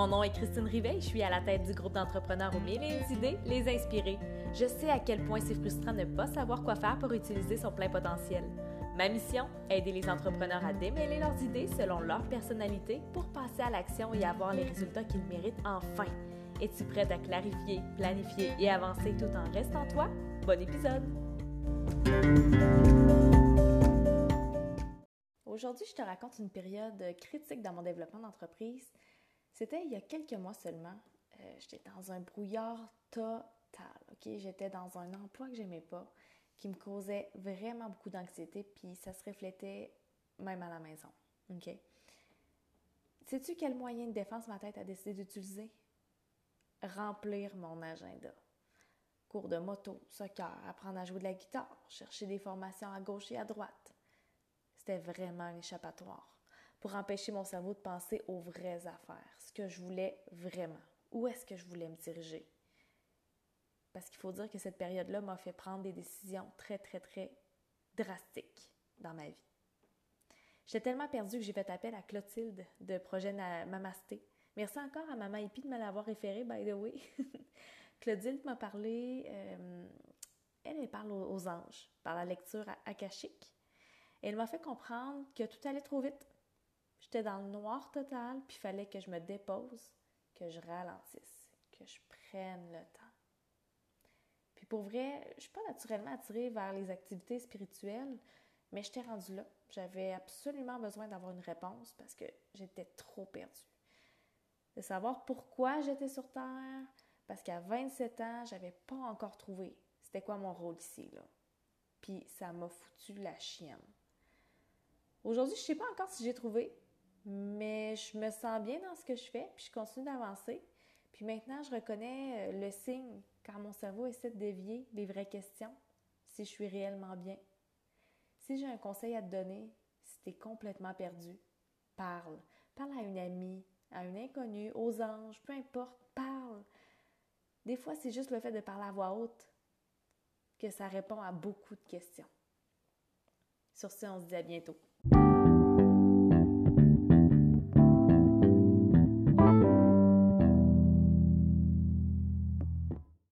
Mon nom est Christine Rivet, je suis à la tête du groupe d'entrepreneurs aux mille et idées, les inspirer. Je sais à quel point c'est frustrant de ne pas savoir quoi faire pour utiliser son plein potentiel. Ma mission, aider les entrepreneurs à démêler leurs idées selon leur personnalité pour passer à l'action et avoir les résultats qu'ils méritent enfin. Es-tu prête à clarifier, planifier et avancer tout en restant toi? Bon épisode! Aujourd'hui, je te raconte une période critique dans mon développement d'entreprise. C'était il y a quelques mois seulement. Euh, j'étais dans un brouillard total. Ok, j'étais dans un emploi que j'aimais pas, qui me causait vraiment beaucoup d'anxiété, puis ça se reflétait même à la maison. Ok? Sais-tu quel moyen de défense ma tête a décidé d'utiliser? Remplir mon agenda. Cours de moto, soccer, apprendre à jouer de la guitare, chercher des formations à gauche et à droite c'était vraiment un échappatoire pour empêcher mon cerveau de penser aux vraies affaires, ce que je voulais vraiment, où est-ce que je voulais me diriger? Parce qu'il faut dire que cette période-là m'a fait prendre des décisions très, très, très drastiques dans ma vie. J'étais tellement perdue que j'ai fait appel à Clotilde de Projet Mamasté. Merci encore à Maman Hippie de me l'avoir référé, by the way. Clotilde m'a parlé, euh, elle, elle parle aux, anges par la lecture akashique. Elle m'a fait comprendre que tout allait trop vite. J'étais dans le noir total, puis il fallait que je me dépose, que je ralentisse, que je prenne le temps. Puis pour vrai, je suis pas naturellement attirée vers les activités spirituelles, mais j'étais rendue là. J'avais absolument besoin d'avoir une réponse parce que j'étais trop perdue. De savoir pourquoi j'étais sur Terre, parce qu'à 27 ans, j'avais pas encore trouvé c'était quoi mon rôle ici, là. Puis ça m'a foutu la chienne. Aujourd'hui, je sais pas encore si j'ai trouvé, mais je me sens bien dans ce que je fais, puis je continue d'avancer. Puis maintenant, je reconnais euh, le signe quand mon cerveau essaie de dévier des vraies questions, si je suis réellement bien. Si j'ai un conseil à te donner, si tu es complètement perdu, parle. Parle à une amie, à un inconnu, aux anges, peu importe, parle. Des fois, c'est juste le fait de parler à voix haute que ça répond à beaucoup de questions. Sur ce, on se dit à bientôt.